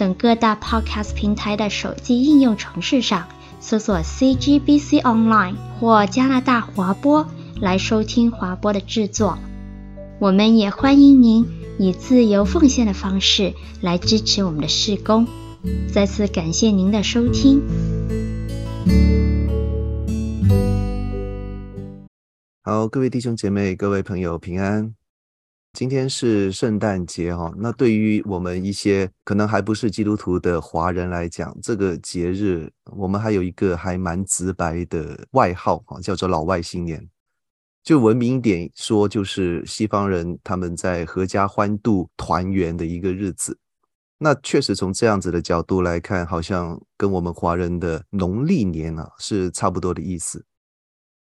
等各大 Podcast 平台的手机应用程式上搜索 CGBC Online 或加拿大华播来收听华播的制作。我们也欢迎您以自由奉献的方式来支持我们的事工。再次感谢您的收听。好，各位弟兄姐妹、各位朋友平安。今天是圣诞节哈，那对于我们一些可能还不是基督徒的华人来讲，这个节日我们还有一个还蛮直白的外号哈，叫做老外新年。就文明一点说，就是西方人他们在合家欢度团圆的一个日子。那确实从这样子的角度来看，好像跟我们华人的农历年啊是差不多的意思。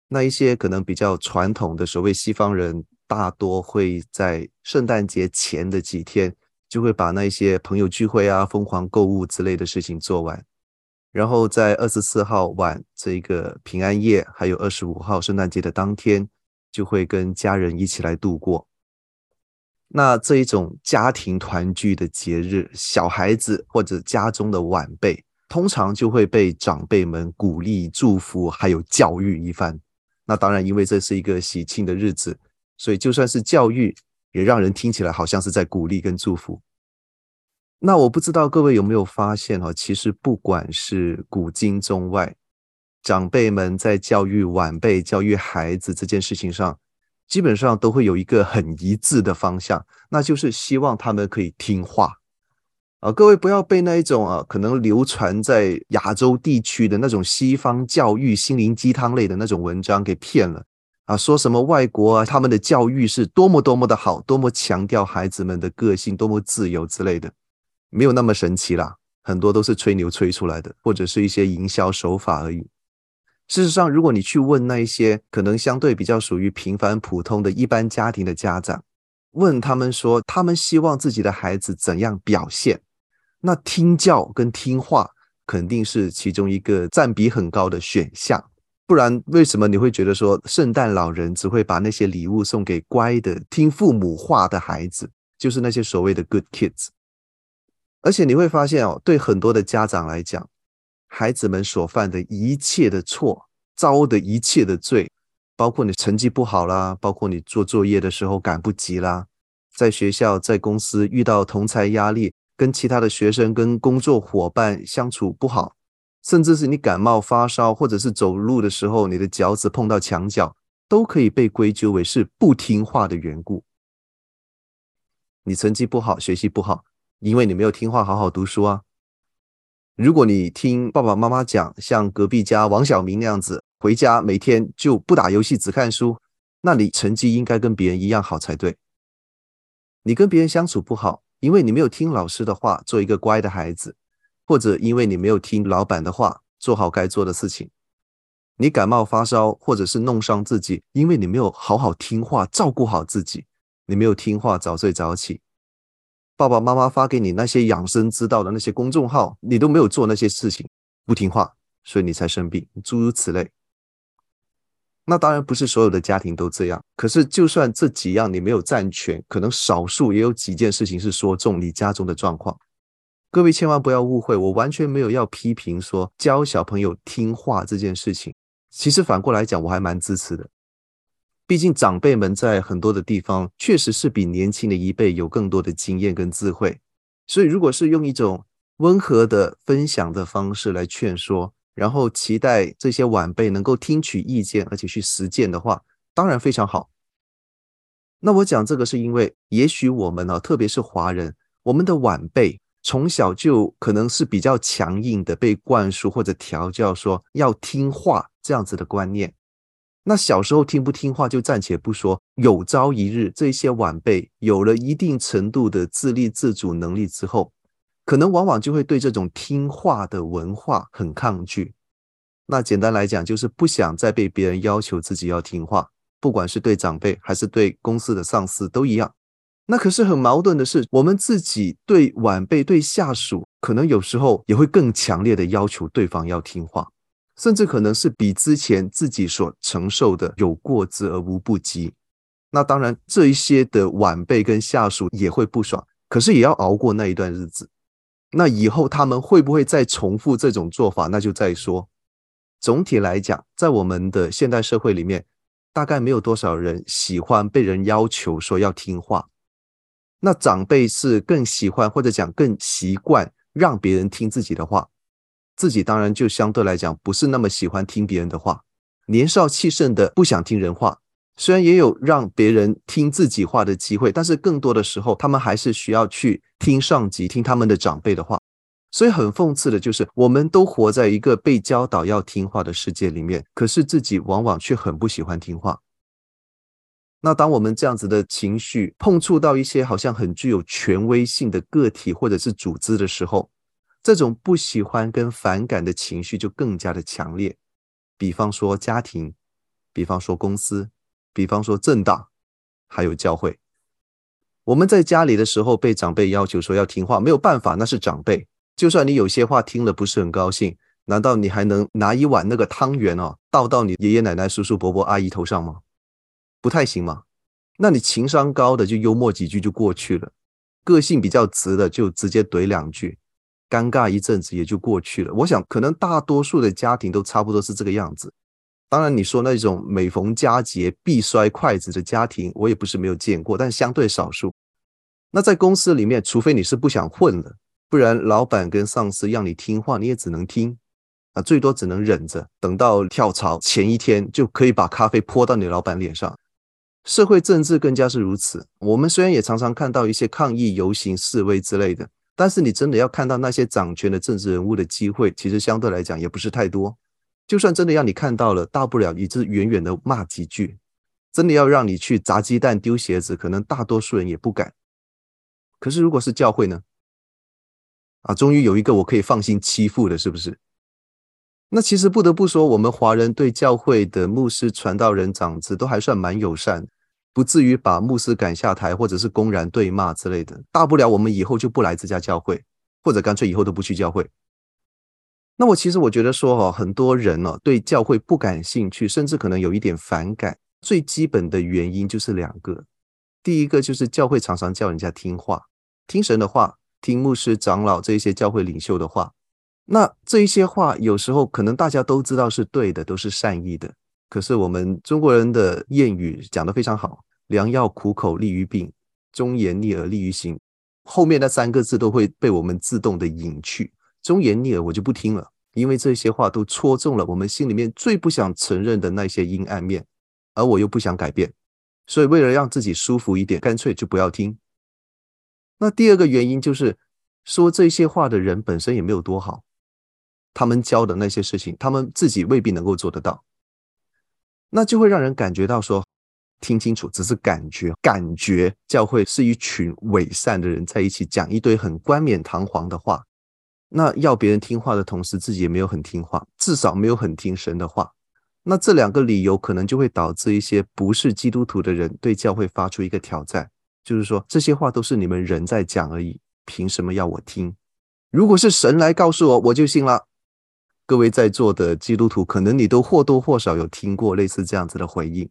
那一些可能比较传统的所谓西方人。大多会在圣诞节前的几天，就会把那些朋友聚会啊、疯狂购物之类的事情做完，然后在二十四号晚这个平安夜，还有二十五号圣诞节的当天，就会跟家人一起来度过。那这一种家庭团聚的节日，小孩子或者家中的晚辈，通常就会被长辈们鼓励、祝福，还有教育一番。那当然，因为这是一个喜庆的日子。所以就算是教育，也让人听起来好像是在鼓励跟祝福。那我不知道各位有没有发现哈，其实不管是古今中外，长辈们在教育晚辈、教育孩子这件事情上，基本上都会有一个很一致的方向，那就是希望他们可以听话。啊，各位不要被那一种啊，可能流传在亚洲地区的那种西方教育心灵鸡汤类的那种文章给骗了。啊，说什么外国啊，他们的教育是多么多么的好，多么强调孩子们的个性，多么自由之类的，没有那么神奇啦。很多都是吹牛吹出来的，或者是一些营销手法而已。事实上，如果你去问那一些可能相对比较属于平凡普通的一般家庭的家长，问他们说，他们希望自己的孩子怎样表现，那听教跟听话肯定是其中一个占比很高的选项。不然，为什么你会觉得说圣诞老人只会把那些礼物送给乖的、听父母话的孩子，就是那些所谓的 good kids？而且你会发现哦，对很多的家长来讲，孩子们所犯的一切的错、遭的一切的罪，包括你成绩不好啦，包括你做作业的时候赶不及啦，在学校、在公司遇到同才压力，跟其他的学生、跟工作伙伴相处不好。甚至是你感冒发烧，或者是走路的时候，你的脚趾碰到墙角，都可以被归咎为是不听话的缘故。你成绩不好，学习不好，因为你没有听话，好好读书啊。如果你听爸爸妈妈讲，像隔壁家王小明那样子，回家每天就不打游戏，只看书，那你成绩应该跟别人一样好才对。你跟别人相处不好，因为你没有听老师的话，做一个乖的孩子。或者因为你没有听老板的话，做好该做的事情，你感冒发烧，或者是弄伤自己，因为你没有好好听话，照顾好自己，你没有听话，早睡早起，爸爸妈妈发给你那些养生之道的那些公众号，你都没有做那些事情，不听话，所以你才生病，诸如此类。那当然不是所有的家庭都这样，可是就算这几样你没有占全，可能少数也有几件事情是说中你家中的状况。各位千万不要误会，我完全没有要批评说教小朋友听话这件事情。其实反过来讲，我还蛮支持的。毕竟长辈们在很多的地方确实是比年轻的一辈有更多的经验跟智慧。所以，如果是用一种温和的分享的方式来劝说，然后期待这些晚辈能够听取意见，而且去实践的话，当然非常好。那我讲这个是因为，也许我们啊，特别是华人，我们的晚辈。从小就可能是比较强硬的，被灌输或者调教说要听话这样子的观念。那小时候听不听话就暂且不说，有朝一日这些晚辈有了一定程度的自立自主能力之后，可能往往就会对这种听话的文化很抗拒。那简单来讲，就是不想再被别人要求自己要听话，不管是对长辈还是对公司的上司都一样。那可是很矛盾的是，我们自己对晚辈、对下属，可能有时候也会更强烈的要求对方要听话，甚至可能是比之前自己所承受的有过之而无不及。那当然，这一些的晚辈跟下属也会不爽，可是也要熬过那一段日子。那以后他们会不会再重复这种做法？那就再说。总体来讲，在我们的现代社会里面，大概没有多少人喜欢被人要求说要听话。那长辈是更喜欢或者讲更习惯让别人听自己的话，自己当然就相对来讲不是那么喜欢听别人的话。年少气盛的不想听人话。虽然也有让别人听自己话的机会，但是更多的时候，他们还是需要去听上级、听他们的长辈的话。所以很讽刺的就是，我们都活在一个被教导要听话的世界里面，可是自己往往却很不喜欢听话。那当我们这样子的情绪碰触到一些好像很具有权威性的个体或者是组织的时候，这种不喜欢跟反感的情绪就更加的强烈。比方说家庭，比方说公司。比方说政党，还有教会，我们在家里的时候被长辈要求说要听话，没有办法，那是长辈。就算你有些话听了不是很高兴，难道你还能拿一碗那个汤圆哦倒到你爷爷奶奶、叔叔伯伯、阿姨头上吗？不太行吗？那你情商高的就幽默几句就过去了，个性比较直的就直接怼两句，尴尬一阵子也就过去了。我想可能大多数的家庭都差不多是这个样子。当然，你说那种每逢佳节必摔筷子的家庭，我也不是没有见过，但相对少数。那在公司里面，除非你是不想混了，不然老板跟上司让你听话，你也只能听啊，最多只能忍着，等到跳槽前一天就可以把咖啡泼到你老板脸上。社会政治更加是如此。我们虽然也常常看到一些抗议游行、示威之类的，但是你真的要看到那些掌权的政治人物的机会，其实相对来讲也不是太多。就算真的让你看到了，大不了你只远远的骂几句。真的要让你去砸鸡蛋丢鞋子，可能大多数人也不敢。可是如果是教会呢？啊，终于有一个我可以放心欺负的，是不是？那其实不得不说，我们华人对教会的牧师、传道人、长子都还算蛮友善，不至于把牧师赶下台，或者是公然对骂之类的。大不了我们以后就不来这家教会，或者干脆以后都不去教会。那我其实我觉得说哈，很多人呢对教会不感兴趣，甚至可能有一点反感。最基本的原因就是两个，第一个就是教会常常叫人家听话，听神的话，听牧师、长老这些教会领袖的话。那这一些话有时候可能大家都知道是对的，都是善意的。可是我们中国人的谚语讲得非常好：“良药苦口利于病，忠言逆耳利于行。”后面那三个字都会被我们自动的隐去。忠言逆耳，我就不听了，因为这些话都戳中了我们心里面最不想承认的那些阴暗面，而我又不想改变，所以为了让自己舒服一点，干脆就不要听。那第二个原因就是，说这些话的人本身也没有多好，他们教的那些事情，他们自己未必能够做得到，那就会让人感觉到说，听清楚，只是感觉，感觉教会是一群伪善的人在一起讲一堆很冠冕堂皇的话。那要别人听话的同时，自己也没有很听话，至少没有很听神的话。那这两个理由可能就会导致一些不是基督徒的人对教会发出一个挑战，就是说，这些话都是你们人在讲而已，凭什么要我听？如果是神来告诉我，我就信了。各位在座的基督徒，可能你都或多或少有听过类似这样子的回应。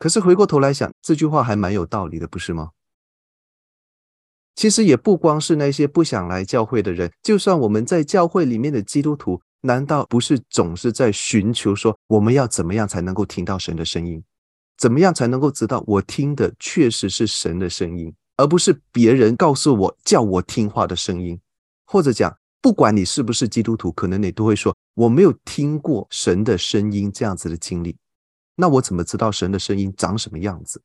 可是回过头来想，这句话还蛮有道理的，不是吗？其实也不光是那些不想来教会的人，就算我们在教会里面的基督徒，难道不是总是在寻求说，我们要怎么样才能够听到神的声音？怎么样才能够知道我听的确实是神的声音，而不是别人告诉我叫我听话的声音？或者讲，不管你是不是基督徒，可能你都会说，我没有听过神的声音这样子的经历，那我怎么知道神的声音长什么样子？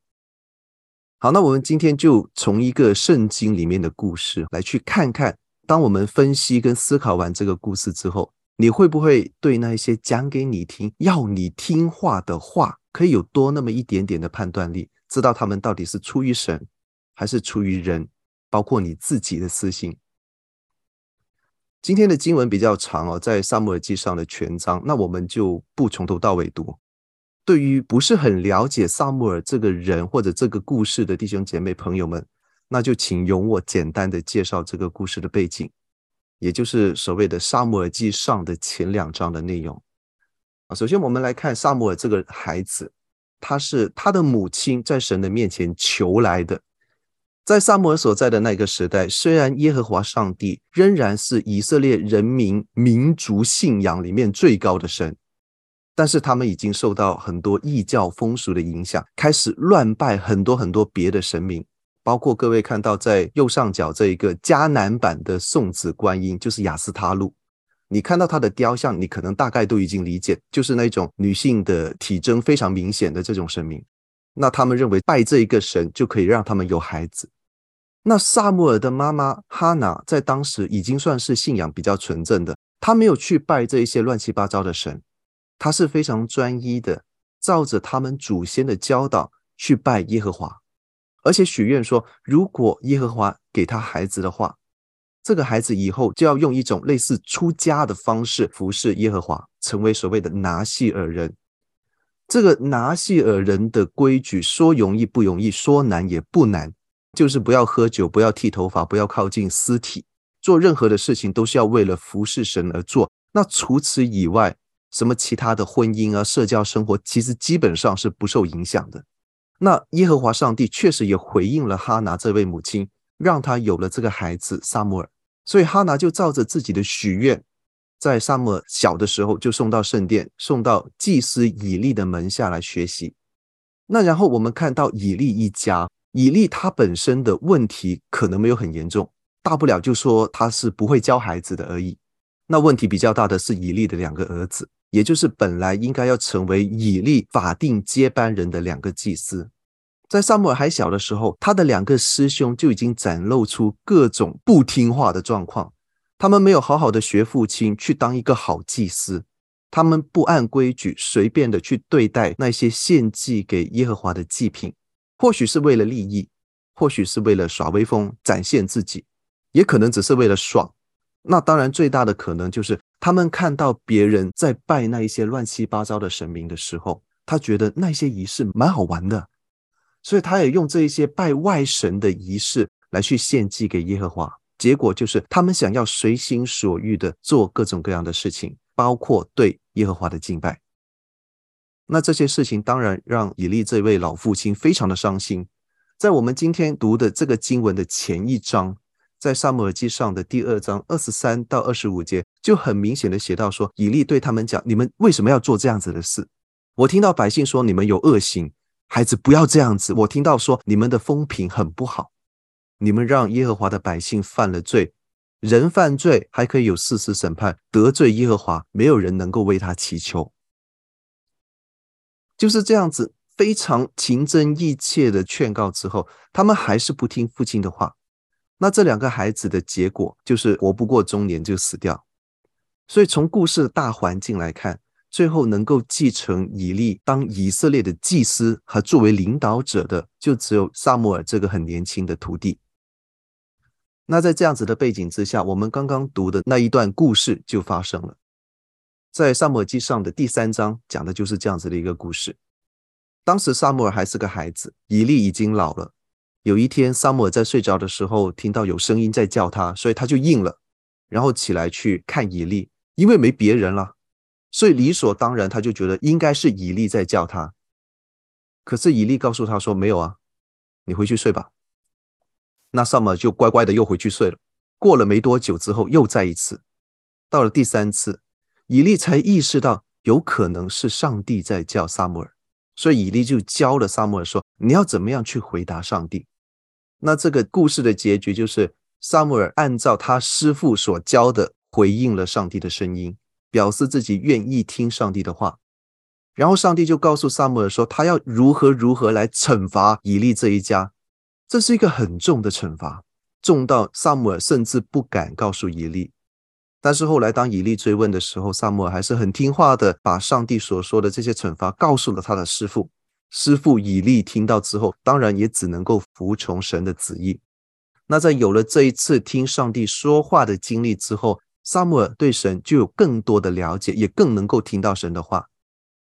好，那我们今天就从一个圣经里面的故事来去看看，当我们分析跟思考完这个故事之后，你会不会对那些讲给你听、要你听话的话，可以有多那么一点点的判断力，知道他们到底是出于神，还是出于人，包括你自己的私心？今天的经文比较长哦，在撒母耳记上的全章，那我们就不从头到尾读。对于不是很了解撒母耳这个人或者这个故事的弟兄姐妹朋友们，那就请容我简单的介绍这个故事的背景，也就是所谓的撒母耳记上的前两章的内容。啊，首先我们来看撒母耳这个孩子，他是他的母亲在神的面前求来的。在撒母耳所在的那个时代，虽然耶和华上帝仍然是以色列人民民族信仰里面最高的神，但是他们已经受到很多异教风俗的影响，开始乱拜很多很多别的神明，包括各位看到在右上角这一个迦南版的送子观音，就是亚斯他路。你看到他的雕像，你可能大概都已经理解，就是那种女性的体征非常明显的这种神明。那他们认为拜这一个神就可以让他们有孩子。那撒母耳的妈妈哈拿在当时已经算是信仰比较纯正的，她没有去拜这一些乱七八糟的神，她是非常专一的，照着他们祖先的教导去拜耶和华，而且许愿说，如果耶和华给他孩子的话，这个孩子以后就要用一种类似出家的方式服侍耶和华，成为所谓的拿细耳人。这个拿细耳人的规矩说容易不容易，说难也不难。就是不要喝酒，不要剃头发，不要靠近尸体，做任何的事情都是要为了服侍神而做。那除此以外，什么其他的婚姻啊、社交生活，其实基本上是不受影响的。那耶和华上帝确实也回应了哈拿这位母亲，让她有了这个孩子撒母耳。所以哈拿就照着自己的许愿，在撒母小的时候就送到圣殿，送到祭司以利的门下来学习。那然后我们看到以利一家。以利他本身的问题可能没有很严重，大不了就说他是不会教孩子的而已。那问题比较大的是以利的两个儿子，也就是本来应该要成为以利法定接班人的两个祭司，在撒母耳还小的时候，他的两个师兄就已经展露出各种不听话的状况。他们没有好好的学父亲去当一个好祭司，他们不按规矩随便的去对待那些献祭给耶和华的祭品。或许是为了利益，或许是为了耍威风、展现自己，也可能只是为了爽。那当然，最大的可能就是他们看到别人在拜那一些乱七八糟的神明的时候，他觉得那些仪式蛮好玩的，所以他也用这一些拜外神的仪式来去献祭给耶和华。结果就是他们想要随心所欲的做各种各样的事情，包括对耶和华的敬拜。那这些事情当然让以利这位老父亲非常的伤心。在我们今天读的这个经文的前一章，在撒母耳记上的第二章二十三到二十五节，就很明显的写到说，以利对他们讲：“你们为什么要做这样子的事？我听到百姓说你们有恶行，孩子不要这样子。我听到说你们的风评很不好，你们让耶和华的百姓犯了罪，人犯罪还可以有事实审判，得罪耶和华，没有人能够为他祈求。”就是这样子，非常情真意切的劝告之后，他们还是不听父亲的话。那这两个孩子的结果就是活不过中年就死掉。所以从故事的大环境来看，最后能够继承以利当以色列的祭司和作为领导者的，就只有撒母耳这个很年轻的徒弟。那在这样子的背景之下，我们刚刚读的那一段故事就发生了。在撒母耳记上的第三章讲的就是这样子的一个故事。当时撒母耳还是个孩子，以利已经老了。有一天，撒母耳在睡着的时候听到有声音在叫他，所以他就应了，然后起来去看以利，因为没别人了，所以理所当然他就觉得应该是以利在叫他。可是以利告诉他说：“没有啊，你回去睡吧。”那撒母就乖乖的又回去睡了。过了没多久之后，又再一次，到了第三次。以利才意识到有可能是上帝在叫撒母耳，所以以利就教了撒母耳说：“你要怎么样去回答上帝？”那这个故事的结局就是撒母耳按照他师傅所教的回应了上帝的声音，表示自己愿意听上帝的话。然后上帝就告诉撒母耳说：“他要如何如何来惩罚以利这一家。”这是一个很重的惩罚，重到撒母耳甚至不敢告诉以利。但是后来，当以利追问的时候，撒母耳还是很听话的，把上帝所说的这些惩罚告诉了他的师傅。师傅以利听到之后，当然也只能够服从神的旨意。那在有了这一次听上帝说话的经历之后，撒母耳对神就有更多的了解，也更能够听到神的话。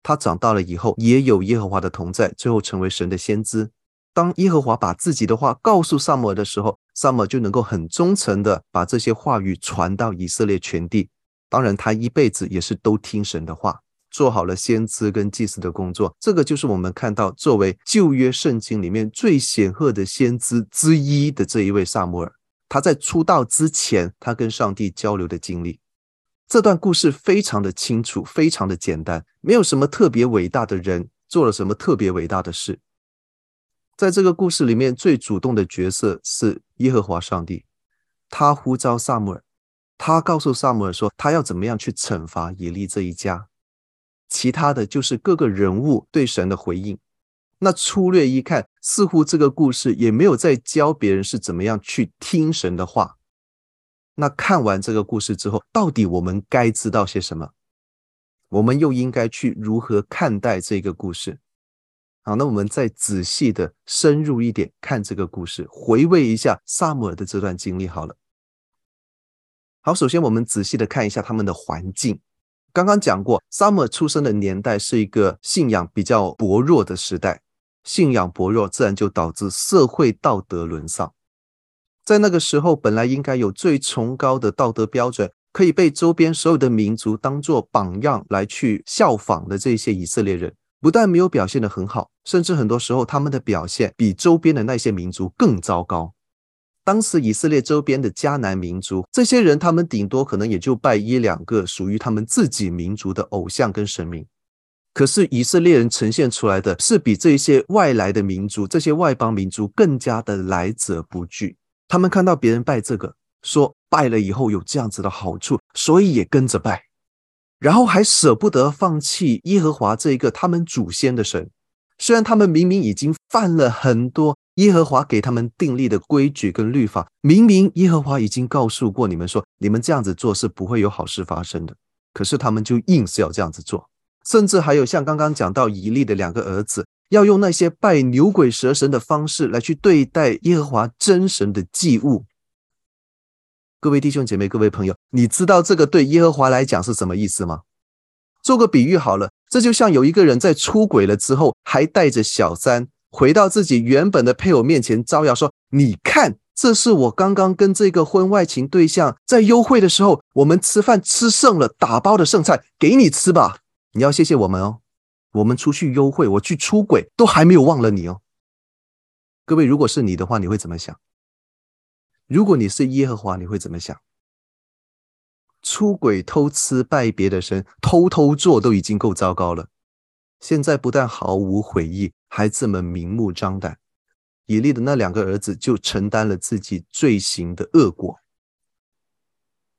他长大了以后，也有耶和华的同在，最后成为神的先知。当耶和华把自己的话告诉撒母尔的时候，撒母耳就能够很忠诚的把这些话语传到以色列全地。当然，他一辈子也是都听神的话，做好了先知跟祭司的工作。这个就是我们看到作为旧约圣经里面最显赫的先知之一的这一位撒母尔。他在出道之前，他跟上帝交流的经历。这段故事非常的清楚，非常的简单，没有什么特别伟大的人做了什么特别伟大的事。在这个故事里面，最主动的角色是耶和华上帝，他呼召撒母耳，他告诉撒母耳说，他要怎么样去惩罚以利这一家。其他的就是各个人物对神的回应。那粗略一看，似乎这个故事也没有在教别人是怎么样去听神的话。那看完这个故事之后，到底我们该知道些什么？我们又应该去如何看待这个故事？好，那我们再仔细的深入一点看这个故事，回味一下撒母耳的这段经历。好了，好，首先我们仔细的看一下他们的环境。刚刚讲过，撒母耳出生的年代是一个信仰比较薄弱的时代，信仰薄弱，自然就导致社会道德沦丧。在那个时候，本来应该有最崇高的道德标准，可以被周边所有的民族当做榜样来去效仿的这些以色列人，不但没有表现得很好，甚至很多时候他们的表现比周边的那些民族更糟糕。当时以色列周边的迦南民族，这些人他们顶多可能也就拜一两个属于他们自己民族的偶像跟神明，可是以色列人呈现出来的是比这些外来的民族、这些外邦民族更加的来者不拒。他们看到别人拜这个，说拜了以后有这样子的好处，所以也跟着拜，然后还舍不得放弃耶和华这一个他们祖先的神。虽然他们明明已经犯了很多耶和华给他们订立的规矩跟律法，明明耶和华已经告诉过你们说，你们这样子做是不会有好事发生的，可是他们就硬是要这样子做。甚至还有像刚刚讲到以利的两个儿子。要用那些拜牛鬼蛇神的方式来去对待耶和华真神的祭物。各位弟兄姐妹，各位朋友，你知道这个对耶和华来讲是什么意思吗？做个比喻好了，这就像有一个人在出轨了之后，还带着小三回到自己原本的配偶面前招摇说：“你看，这是我刚刚跟这个婚外情对象在幽会的时候，我们吃饭吃剩了打包的剩菜，给你吃吧，你要谢谢我们哦。”我们出去幽会，我去出轨，都还没有忘了你哦。各位，如果是你的话，你会怎么想？如果你是耶和华，你会怎么想？出轨、偷吃、拜别的神、偷偷做都已经够糟糕了，现在不但毫无悔意，还这么明目张胆。以利的那两个儿子就承担了自己罪行的恶果。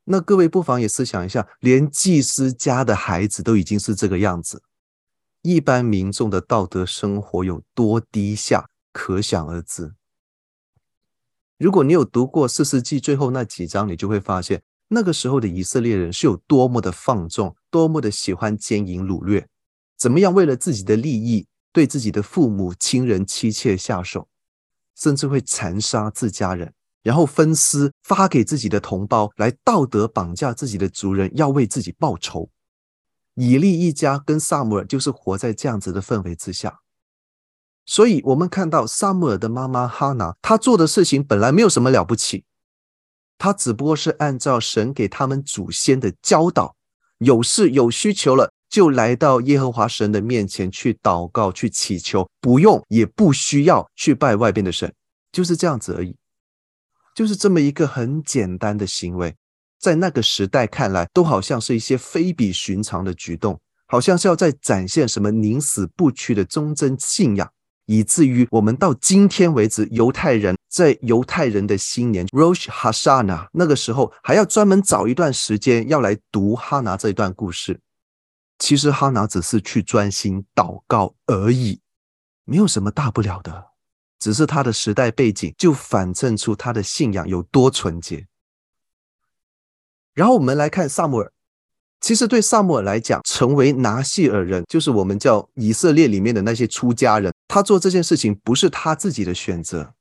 那各位不妨也思想一下，连祭司家的孩子都已经是这个样子。一般民众的道德生活有多低下，可想而知。如果你有读过四世纪最后那几章，你就会发现，那个时候的以色列人是有多么的放纵，多么的喜欢奸淫掳掠，怎么样为了自己的利益，对自己的父母亲人妻妾下手，甚至会残杀自家人，然后分尸发给自己的同胞，来道德绑架自己的族人，要为自己报仇。以利一家跟撒母耳就是活在这样子的氛围之下，所以我们看到撒母耳的妈妈哈拿，她做的事情本来没有什么了不起，她只不过是按照神给他们祖先的教导，有事有需求了就来到耶和华神的面前去祷告去祈求，不用也不需要去拜外边的神，就是这样子而已，就是这么一个很简单的行为。在那个时代看来，都好像是一些非比寻常的举动，好像是要在展现什么宁死不屈的忠贞信仰，以至于我们到今天为止，犹太人在犹太人的新年 Rosh Hashanah 那个时候，还要专门找一段时间要来读哈拿这一段故事。其实哈拿只是去专心祷告而已，没有什么大不了的，只是他的时代背景就反衬出他的信仰有多纯洁。然后我们来看撒母耳，其实对撒母耳来讲，成为拿细耳人，就是我们叫以色列里面的那些出家人。他做这件事情不是他自己的选择，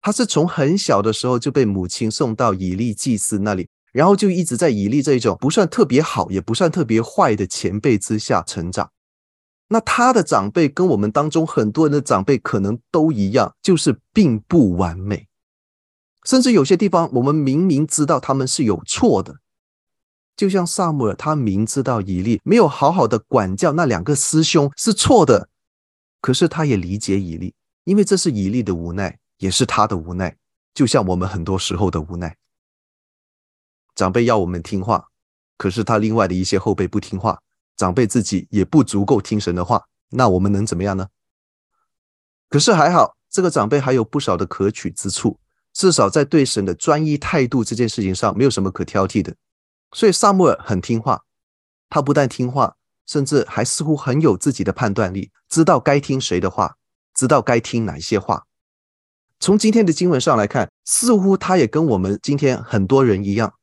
他是从很小的时候就被母亲送到以利祭司那里，然后就一直在以利这一种不算特别好，也不算特别坏的前辈之下成长。那他的长辈跟我们当中很多人的长辈可能都一样，就是并不完美，甚至有些地方我们明明知道他们是有错的。就像撒母耳，他明知道以利没有好好的管教那两个师兄是错的，可是他也理解以利，因为这是以利的无奈，也是他的无奈。就像我们很多时候的无奈，长辈要我们听话，可是他另外的一些后辈不听话，长辈自己也不足够听神的话，那我们能怎么样呢？可是还好，这个长辈还有不少的可取之处，至少在对神的专一态度这件事情上，没有什么可挑剔的。所以撒母耳很听话，他不但听话，甚至还似乎很有自己的判断力，知道该听谁的话，知道该听哪些话。从今天的经文上来看，似乎他也跟我们今天很多人一样，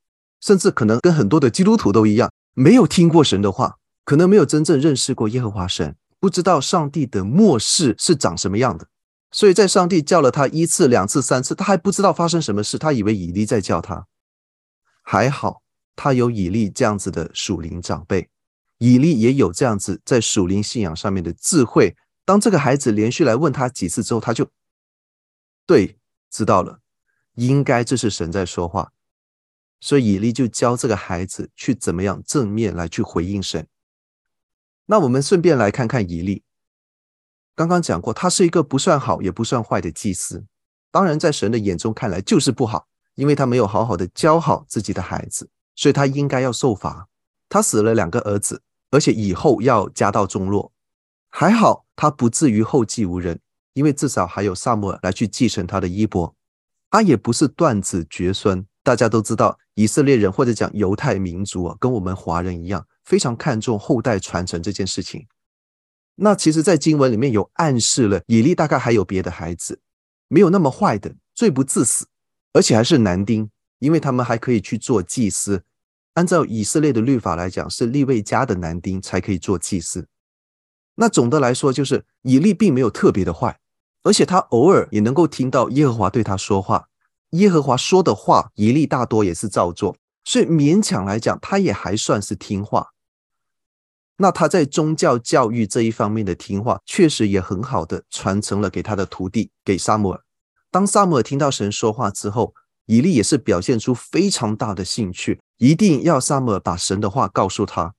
甚至可能跟很多的基督徒都一样，没有听过神的话，可能没有真正认识过耶和华神，不知道上帝的末世是长什么样的。所以在上帝叫了他一次、两次、三次，他还不知道发生什么事，他以为以利在叫他，还好。他有以利这样子的属灵长辈，以利也有这样子在属灵信仰上面的智慧。当这个孩子连续来问他几次之后，他就对知道了，应该这是神在说话。所以以利就教这个孩子去怎么样正面来去回应神。那我们顺便来看看以利，刚刚讲过，他是一个不算好也不算坏的祭司，当然在神的眼中看来就是不好，因为他没有好好的教好自己的孩子。所以他应该要受罚。他死了两个儿子，而且以后要家道中落。还好他不至于后继无人，因为至少还有撒母耳来去继承他的衣钵。他也不是断子绝孙。大家都知道，以色列人或者讲犹太民族啊，跟我们华人一样，非常看重后代传承这件事情。那其实，在经文里面有暗示了，以利大概还有别的孩子，没有那么坏的，罪不至死，而且还是男丁。因为他们还可以去做祭司，按照以色列的律法来讲，是利未家的男丁才可以做祭司。那总的来说，就是以利并没有特别的坏，而且他偶尔也能够听到耶和华对他说话，耶和华说的话，以利大多也是照做，所以勉强来讲，他也还算是听话。那他在宗教教育这一方面的听话，确实也很好的传承了给他的徒弟，给撒母耳。当撒母耳听到神说话之后，以利也是表现出非常大的兴趣，一定要萨姆把神的话告诉他。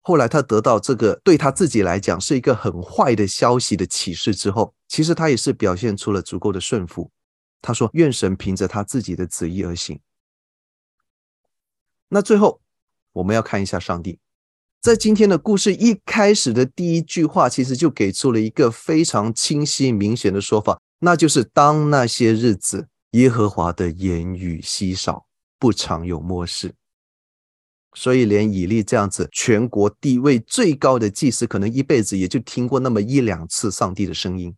后来他得到这个对他自己来讲是一个很坏的消息的启示之后，其实他也是表现出了足够的顺服。他说：“愿神凭着他自己的旨意而行。”那最后我们要看一下上帝，在今天的故事一开始的第一句话，其实就给出了一个非常清晰明显的说法，那就是当那些日子。耶和华的言语稀少，不常有默示，所以连以利这样子全国地位最高的祭司，可能一辈子也就听过那么一两次上帝的声音。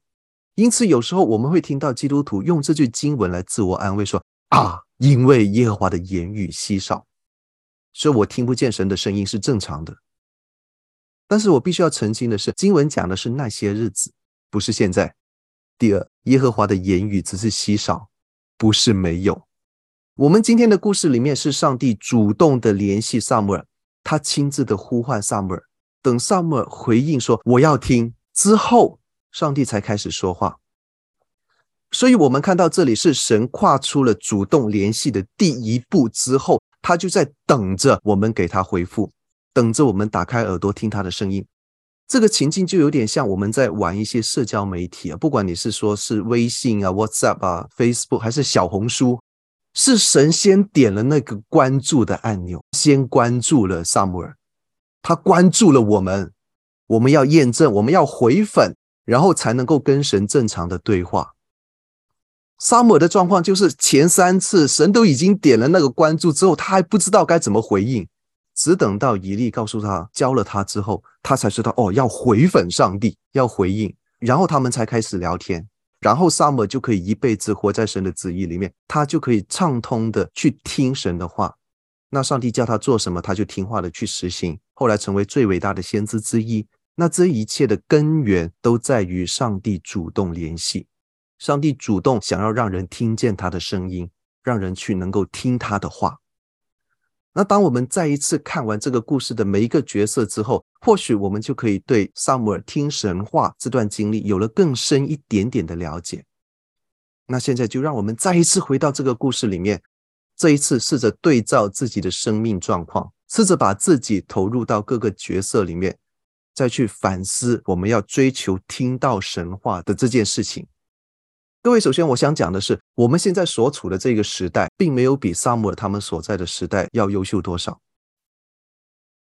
因此，有时候我们会听到基督徒用这句经文来自我安慰说：“啊，因为耶和华的言语稀少，所以我听不见神的声音是正常的。”但是我必须要澄清的是，经文讲的是那些日子，不是现在。第二，耶和华的言语只是稀少。不是没有，我们今天的故事里面是上帝主动的联系撒母耳，他亲自的呼唤撒母耳，等撒母耳回应说我要听之后，上帝才开始说话。所以，我们看到这里是神跨出了主动联系的第一步之后，他就在等着我们给他回复，等着我们打开耳朵听他的声音。这个情境就有点像我们在玩一些社交媒体啊，不管你是说是微信啊、WhatsApp 啊、Facebook 还是小红书，是神先点了那个关注的按钮，先关注了撒母耳，他关注了我们，我们要验证，我们要回粉，然后才能够跟神正常的对话。撒母耳的状况就是前三次神都已经点了那个关注之后，他还不知道该怎么回应。只等到以利告诉他教了他之后，他才知道哦，要回粉上帝，要回应，然后他们才开始聊天，然后撒母耳就可以一辈子活在神的旨意里面，他就可以畅通的去听神的话。那上帝叫他做什么，他就听话的去实行，后来成为最伟大的先知之一。那这一切的根源都在于上帝主动联系，上帝主动想要让人听见他的声音，让人去能够听他的话。那当我们再一次看完这个故事的每一个角色之后，或许我们就可以对萨姆尔听神话这段经历有了更深一点点的了解。那现在就让我们再一次回到这个故事里面，这一次试着对照自己的生命状况，试着把自己投入到各个角色里面，再去反思我们要追求听到神话的这件事情。各位，首先我想讲的是，我们现在所处的这个时代，并没有比撒母耳他们所在的时代要优秀多少。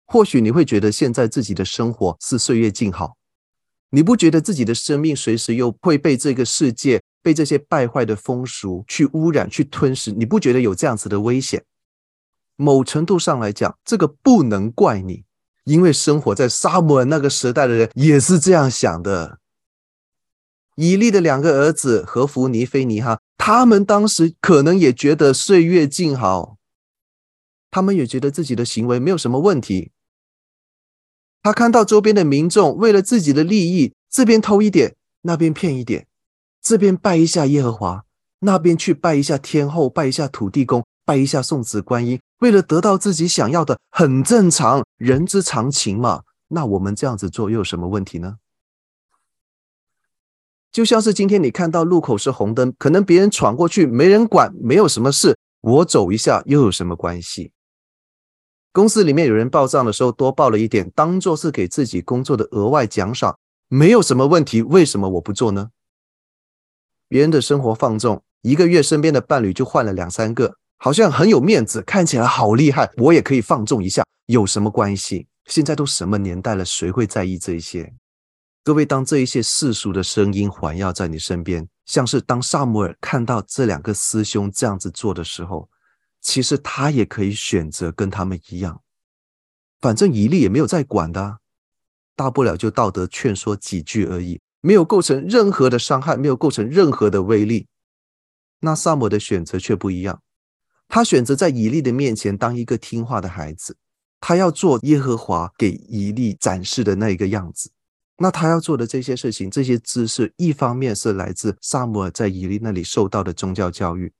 或许你会觉得现在自己的生活是岁月静好，你不觉得自己的生命随时又会被这个世界、被这些败坏的风俗去污染、去吞噬？你不觉得有这样子的危险？某程度上来讲，这个不能怪你，因为生活在撒母耳那个时代的人也是这样想的。以利的两个儿子何弗尼、菲尼哈，他们当时可能也觉得岁月静好，他们也觉得自己的行为没有什么问题。他看到周边的民众为了自己的利益，这边偷一点，那边骗一点，这边拜一下耶和华，那边去拜一下天后，拜一下土地公，拜一下送子观音，为了得到自己想要的，很正常，人之常情嘛。那我们这样子做又有什么问题呢？就像是今天你看到路口是红灯，可能别人闯过去没人管，没有什么事，我走一下又有什么关系？公司里面有人报账的时候多报了一点，当做是给自己工作的额外奖赏，没有什么问题，为什么我不做呢？别人的生活放纵，一个月身边的伴侣就换了两三个，好像很有面子，看起来好厉害，我也可以放纵一下，有什么关系？现在都什么年代了，谁会在意这些？各位，当这一些世俗的声音环绕在你身边，像是当撒母尔看到这两个师兄这样子做的时候，其实他也可以选择跟他们一样，反正以利也没有在管的，大不了就道德劝说几句而已，没有构成任何的伤害，没有构成任何的威力。那撒母的选择却不一样，他选择在以利的面前当一个听话的孩子，他要做耶和华给以利展示的那一个样子。那他要做的这些事情，这些知识，一方面是来自撒母耳在以利那里受到的宗教教育，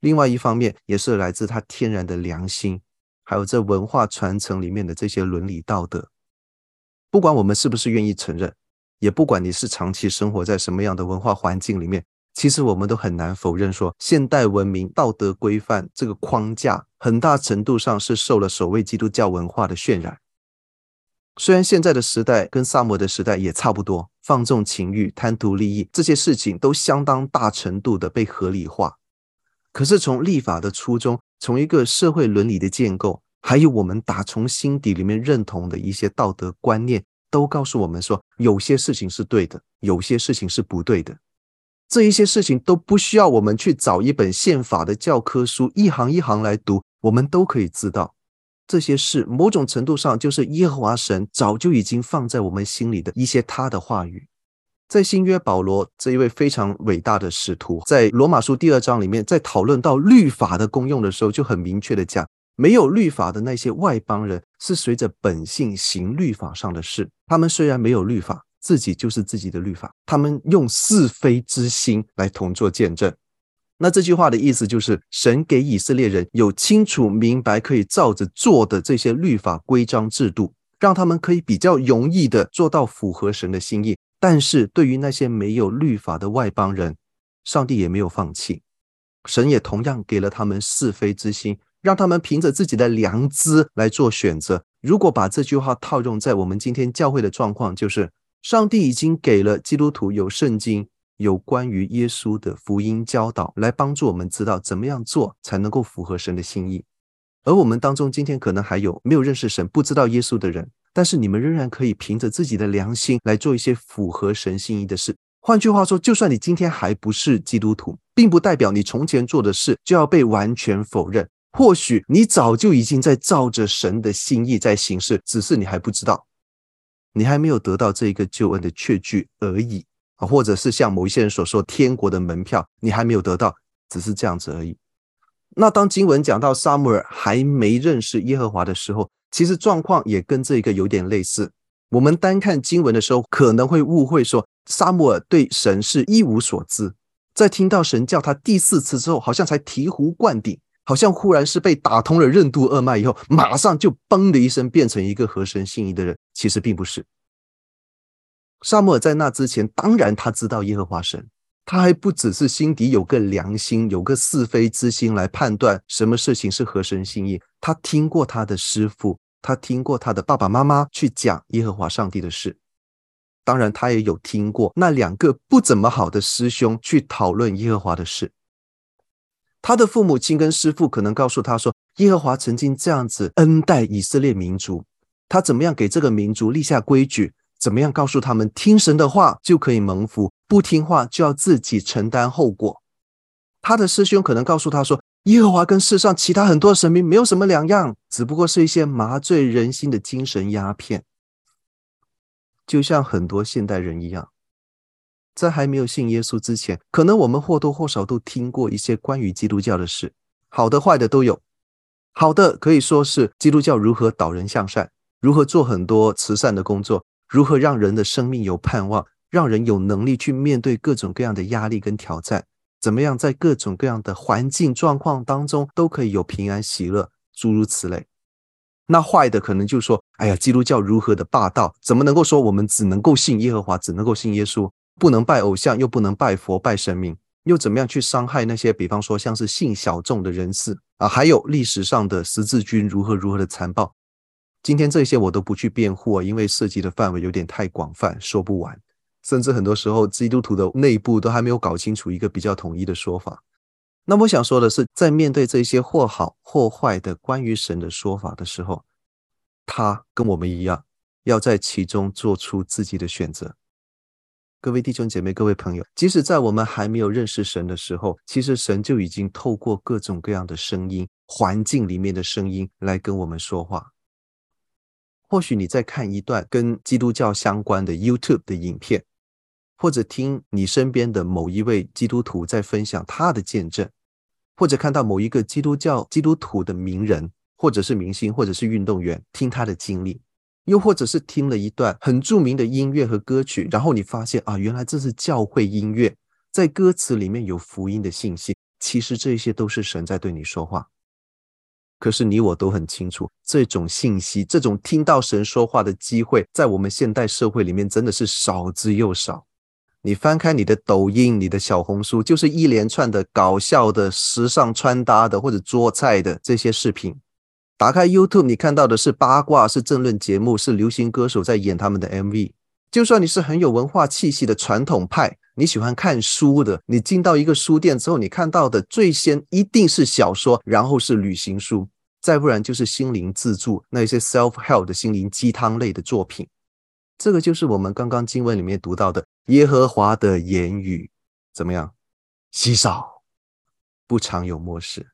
另外一方面也是来自他天然的良心，还有这文化传承里面的这些伦理道德。不管我们是不是愿意承认，也不管你是长期生活在什么样的文化环境里面，其实我们都很难否认说，现代文明道德规范这个框架，很大程度上是受了所谓基督教文化的渲染。虽然现在的时代跟萨摩的时代也差不多，放纵情欲、贪图利益这些事情都相当大程度的被合理化。可是从立法的初衷，从一个社会伦理的建构，还有我们打从心底里面认同的一些道德观念，都告诉我们说，有些事情是对的，有些事情是不对的。这一些事情都不需要我们去找一本宪法的教科书，一行一行来读，我们都可以知道。这些事，某种程度上就是耶和华神早就已经放在我们心里的一些他的话语。在新约保罗这一位非常伟大的使徒，在罗马书第二章里面，在讨论到律法的功用的时候，就很明确的讲，没有律法的那些外邦人是随着本性行律法上的事。他们虽然没有律法，自己就是自己的律法，他们用是非之心来同作见证。那这句话的意思就是，神给以色列人有清楚明白可以照着做的这些律法规章制度，让他们可以比较容易的做到符合神的心意。但是对于那些没有律法的外邦人，上帝也没有放弃，神也同样给了他们是非之心，让他们凭着自己的良知来做选择。如果把这句话套用在我们今天教会的状况，就是上帝已经给了基督徒有圣经。有关于耶稣的福音教导，来帮助我们知道怎么样做才能够符合神的心意。而我们当中今天可能还有没有认识神、不知道耶稣的人，但是你们仍然可以凭着自己的良心来做一些符合神心意的事。换句话说，就算你今天还不是基督徒，并不代表你从前做的事就要被完全否认。或许你早就已经在照着神的心意在行事，只是你还不知道，你还没有得到这一个救恩的确据而已。或者是像某一些人所说，天国的门票你还没有得到，只是这样子而已。那当经文讲到撒母耳还没认识耶和华的时候，其实状况也跟这一个有点类似。我们单看经文的时候，可能会误会说撒母耳对神是一无所知，在听到神叫他第四次之后，好像才醍醐灌顶，好像忽然是被打通了任督二脉以后，马上就嘣的一声变成一个合神心意的人。其实并不是。撒母耳在那之前，当然他知道耶和华神，他还不只是心底有个良心，有个是非之心来判断什么事情是合神心意。他听过他的师傅，他听过他的爸爸妈妈去讲耶和华上帝的事，当然他也有听过那两个不怎么好的师兄去讨论耶和华的事。他的父母亲跟师傅可能告诉他说，耶和华曾经这样子恩待以色列民族，他怎么样给这个民族立下规矩。怎么样告诉他们听神的话就可以蒙福，不听话就要自己承担后果？他的师兄可能告诉他说，耶和华跟世上其他很多神明没有什么两样，只不过是一些麻醉人心的精神鸦片。就像很多现代人一样，在还没有信耶稣之前，可能我们或多或少都听过一些关于基督教的事，好的坏的都有。好的可以说是基督教如何导人向善，如何做很多慈善的工作。如何让人的生命有盼望，让人有能力去面对各种各样的压力跟挑战？怎么样在各种各样的环境状况当中都可以有平安喜乐？诸如此类。那坏的可能就说：“哎呀，基督教如何的霸道？怎么能够说我们只能够信耶和华，只能够信耶稣，不能拜偶像，又不能拜佛拜神明？又怎么样去伤害那些比方说像是信小众的人士啊？还有历史上的十字军如何如何的残暴？”今天这些我都不去辩护，因为涉及的范围有点太广泛，说不完。甚至很多时候，基督徒的内部都还没有搞清楚一个比较统一的说法。那我想说的是，在面对这些或好或坏的关于神的说法的时候，他跟我们一样，要在其中做出自己的选择。各位弟兄姐妹、各位朋友，即使在我们还没有认识神的时候，其实神就已经透过各种各样的声音、环境里面的声音来跟我们说话。或许你在看一段跟基督教相关的 YouTube 的影片，或者听你身边的某一位基督徒在分享他的见证，或者看到某一个基督教基督徒的名人，或者是明星，或者是运动员，听他的经历，又或者是听了一段很著名的音乐和歌曲，然后你发现啊，原来这是教会音乐，在歌词里面有福音的信息，其实这些都是神在对你说话。可是你我都很清楚，这种信息，这种听到神说话的机会，在我们现代社会里面真的是少之又少。你翻开你的抖音、你的小红书，就是一连串的搞笑的、时尚穿搭的或者做菜的这些视频。打开 YouTube，你看到的是八卦，是政论节目，是流行歌手在演他们的 MV。就算你是很有文化气息的传统派，你喜欢看书的，你进到一个书店之后，你看到的最先一定是小说，然后是旅行书。再不然就是心灵自助，那些 self-help 的心灵鸡汤类的作品，这个就是我们刚刚经文里面读到的耶和华的言语怎么样？稀少，不常有默示。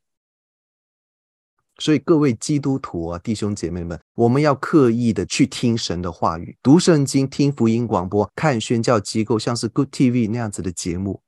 所以各位基督徒啊，弟兄姐妹们，我们要刻意的去听神的话语，读圣经，听福音广播，看宣教机构，像是 Good TV 那样子的节目，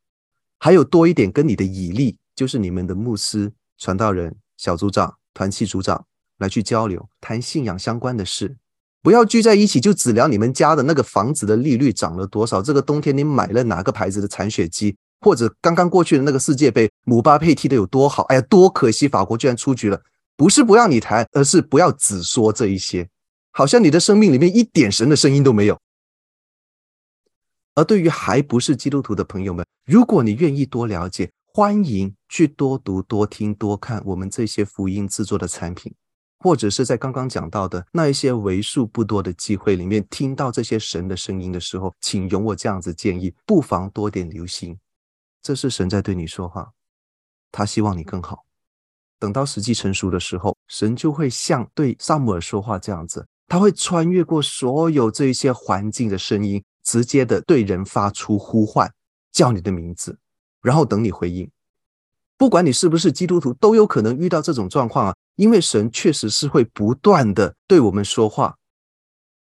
还有多一点跟你的以利，就是你们的牧师、传道人、小组长。团契组长来去交流，谈信仰相关的事，不要聚在一起就只聊你们家的那个房子的利率涨了多少，这个冬天你买了哪个牌子的铲雪机，或者刚刚过去的那个世界杯，姆巴佩踢得有多好，哎呀，多可惜，法国居然出局了。不是不让你谈，而是不要只说这一些，好像你的生命里面一点神的声音都没有。而对于还不是基督徒的朋友们，如果你愿意多了解。欢迎去多读、多听、多看我们这些福音制作的产品，或者是在刚刚讲到的那一些为数不多的机会里面听到这些神的声音的时候，请容我这样子建议，不妨多点留心，这是神在对你说话，他希望你更好。等到时机成熟的时候，神就会像对撒母耳说话这样子，他会穿越过所有这一些环境的声音，直接的对人发出呼唤，叫你的名字。然后等你回应，不管你是不是基督徒，都有可能遇到这种状况啊。因为神确实是会不断的对我们说话。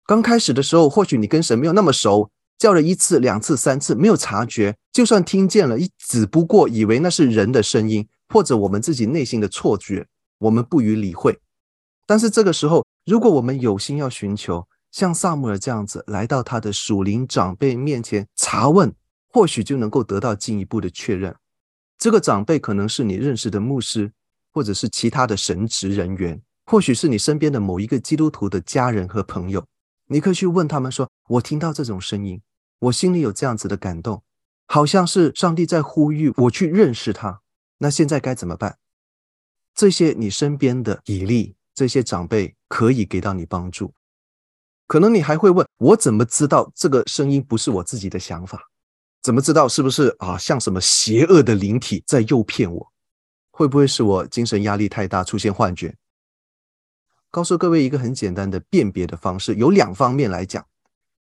刚开始的时候，或许你跟神没有那么熟，叫了一次、两次、三次，没有察觉，就算听见了，一只不过以为那是人的声音，或者我们自己内心的错觉，我们不予理会。但是这个时候，如果我们有心要寻求，像撒母耳这样子，来到他的属灵长辈面前查问。或许就能够得到进一步的确认。这个长辈可能是你认识的牧师，或者是其他的神职人员，或许是你身边的某一个基督徒的家人和朋友，你可以去问他们说：“我听到这种声音，我心里有这样子的感动，好像是上帝在呼吁我去认识他。那现在该怎么办？”这些你身边的以利，这些长辈可以给到你帮助。可能你还会问我，怎么知道这个声音不是我自己的想法？怎么知道是不是啊？像什么邪恶的灵体在诱骗我？会不会是我精神压力太大，出现幻觉？告诉各位一个很简单的辨别的方式，有两方面来讲。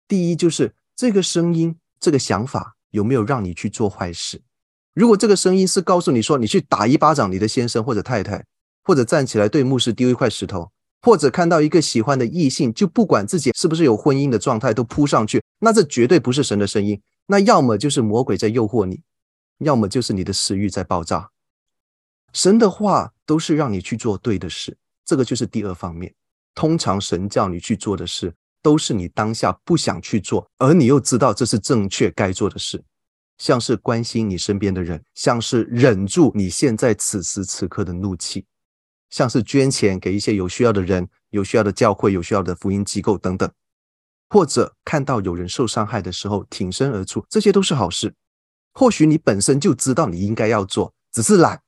第一就是这个声音、这个想法有没有让你去做坏事？如果这个声音是告诉你说你去打一巴掌你的先生或者太太，或者站起来对牧师丢一块石头，或者看到一个喜欢的异性就不管自己是不是有婚姻的状态都扑上去，那这绝对不是神的声音。那要么就是魔鬼在诱惑你，要么就是你的食欲在爆炸。神的话都是让你去做对的事，这个就是第二方面。通常神叫你去做的事，都是你当下不想去做，而你又知道这是正确该做的事，像是关心你身边的人，像是忍住你现在此时此刻的怒气，像是捐钱给一些有需要的人、有需要的教会、有需要的福音机构等等，或者看到有人受伤害的时候挺身而出，这些都是好事。或许你本身就知道你应该要做，只是懒。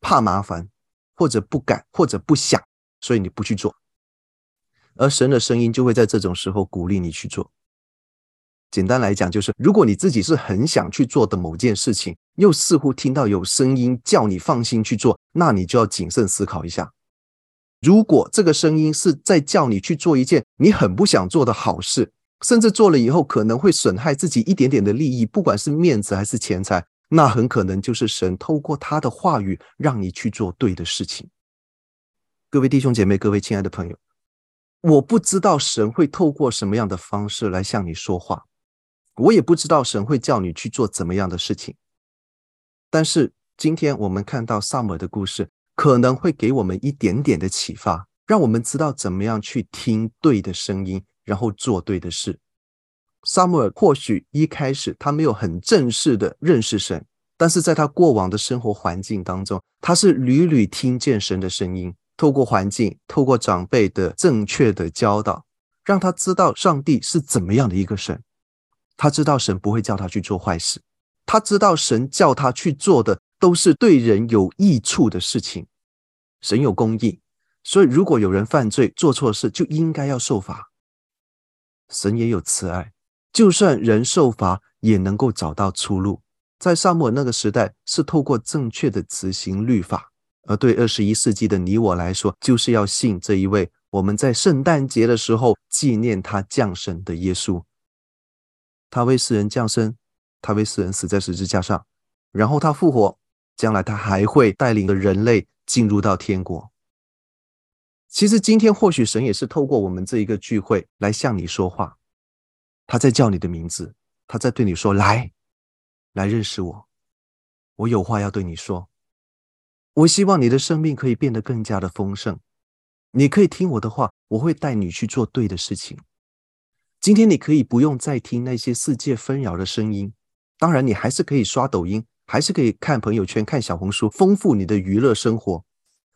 怕麻烦，或者不敢，或者不想，所以你不去做。而神的声音就会在这种时候鼓励你去做。简单来讲，就是如果你自己是很想去做的某件事情，又似乎听到有声音叫你放心去做，那你就要谨慎思考一下。如果这个声音是在叫你去做一件你很不想做的好事，甚至做了以后可能会损害自己一点点的利益，不管是面子还是钱财。那很可能就是神透过他的话语让你去做对的事情。各位弟兄姐妹，各位亲爱的朋友，我不知道神会透过什么样的方式来向你说话，我也不知道神会叫你去做怎么样的事情。但是今天我们看到撒母耳的故事，可能会给我们一点点的启发，让我们知道怎么样去听对的声音，然后做对的事。萨母尔或许一开始他没有很正式的认识神，但是在他过往的生活环境当中，他是屡屡听见神的声音，透过环境，透过长辈的正确的教导，让他知道上帝是怎么样的一个神。他知道神不会叫他去做坏事，他知道神叫他去做的都是对人有益处的事情。神有公义，所以如果有人犯罪做错事，就应该要受罚。神也有慈爱。就算人受罚，也能够找到出路。在撒母耳那个时代，是透过正确的执行律法；而对二十一世纪的你我来说，就是要信这一位我们在圣诞节的时候纪念他降生的耶稣。他为世人降生，他为世人死在十字架上，然后他复活，将来他还会带领着人类进入到天国。其实今天或许神也是透过我们这一个聚会来向你说话。他在叫你的名字，他在对你说：“来，来认识我，我有话要对你说。我希望你的生命可以变得更加的丰盛。你可以听我的话，我会带你去做对的事情。今天你可以不用再听那些世界纷扰的声音，当然你还是可以刷抖音，还是可以看朋友圈、看小红书，丰富你的娱乐生活。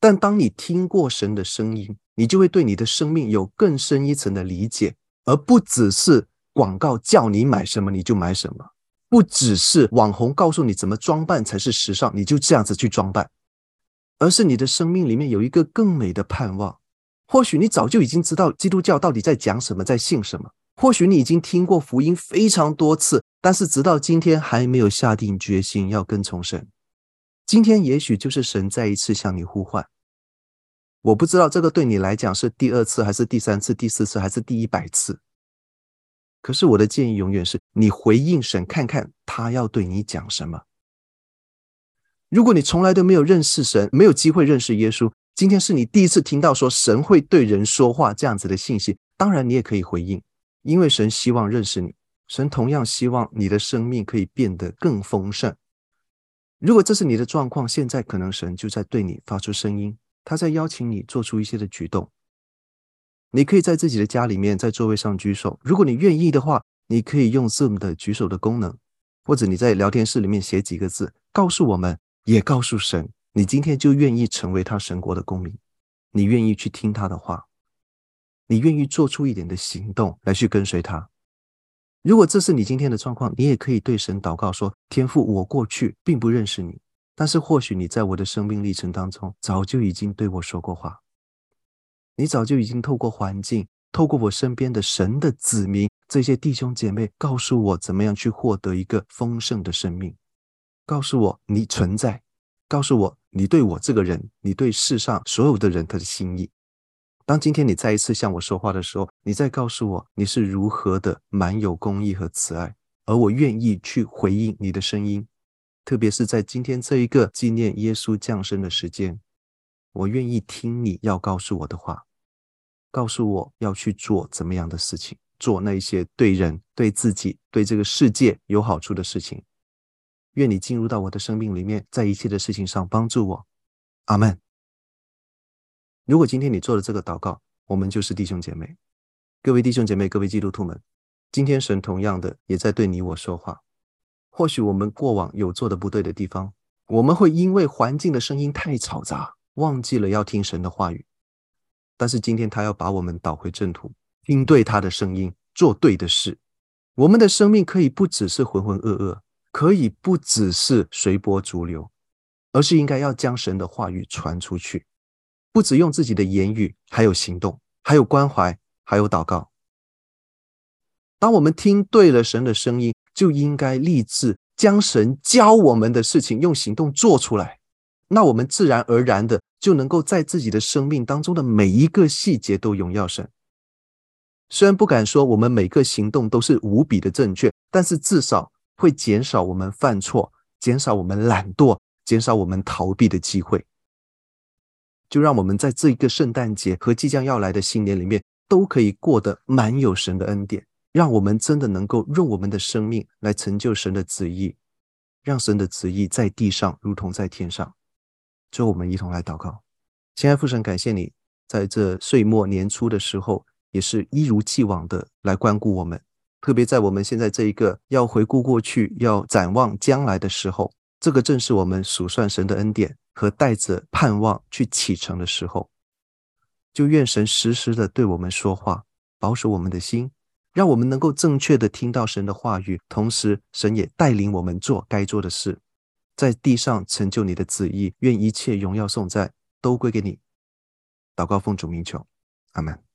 但当你听过神的声音，你就会对你的生命有更深一层的理解，而不只是。”广告叫你买什么你就买什么，不只是网红告诉你怎么装扮才是时尚，你就这样子去装扮，而是你的生命里面有一个更美的盼望。或许你早就已经知道基督教到底在讲什么，在信什么。或许你已经听过福音非常多次，但是直到今天还没有下定决心要跟从神。今天也许就是神再一次向你呼唤。我不知道这个对你来讲是第二次，还是第三次、第四次，还是第一百次。可是我的建议永远是你回应神，看看他要对你讲什么。如果你从来都没有认识神，没有机会认识耶稣，今天是你第一次听到说神会对人说话这样子的信息，当然你也可以回应，因为神希望认识你，神同样希望你的生命可以变得更丰盛。如果这是你的状况，现在可能神就在对你发出声音，他在邀请你做出一些的举动。你可以在自己的家里面，在座位上举手。如果你愿意的话，你可以用 Zoom 的举手的功能，或者你在聊天室里面写几个字，告诉我们，也告诉神你今天就愿意成为他神国的公民，你愿意去听他的话，你愿意做出一点的行动来去跟随他。如果这是你今天的状况，你也可以对神祷告说：“天父，我过去并不认识你，但是或许你在我的生命历程当中早就已经对我说过话，你早就已经透过环境。”透过我身边的神的子民，这些弟兄姐妹，告诉我怎么样去获得一个丰盛的生命，告诉我你存在，告诉我你对我这个人，你对世上所有的人他的心意。当今天你再一次向我说话的时候，你再告诉我你是如何的满有公义和慈爱，而我愿意去回应你的声音，特别是在今天这一个纪念耶稣降生的时间，我愿意听你要告诉我的话。告诉我要去做怎么样的事情，做那一些对人、对自己、对这个世界有好处的事情。愿你进入到我的生命里面，在一切的事情上帮助我。阿门。如果今天你做了这个祷告，我们就是弟兄姐妹。各位弟兄姐妹，各位基督徒们，今天神同样的也在对你我说话。或许我们过往有做的不对的地方，我们会因为环境的声音太嘈杂，忘记了要听神的话语。但是今天他要把我们导回正途，听对他的声音，做对的事。我们的生命可以不只是浑浑噩噩，可以不只是随波逐流，而是应该要将神的话语传出去，不只用自己的言语，还有行动，还有关怀，还有祷告。当我们听对了神的声音，就应该立志将神教我们的事情用行动做出来。那我们自然而然的就能够在自己的生命当中的每一个细节都荣耀神。虽然不敢说我们每个行动都是无比的正确，但是至少会减少我们犯错，减少我们懒惰，减少我们逃避的机会。就让我们在这一个圣诞节和即将要来的新年里面，都可以过得满有神的恩典，让我们真的能够用我们的生命来成就神的旨意，让神的旨意在地上如同在天上。最后，我们一同来祷告。亲爱父神，感谢你在这岁末年初的时候，也是一如既往的来关顾我们。特别在我们现在这一个要回顾过去、要展望将来的时候，这个正是我们数算神的恩典和带着盼望去启程的时候。就愿神时时的对我们说话，保守我们的心，让我们能够正确的听到神的话语，同时神也带领我们做该做的事。在地上成就你的旨意，愿一切荣耀颂赞都归给你。祷告奉主名求，阿门。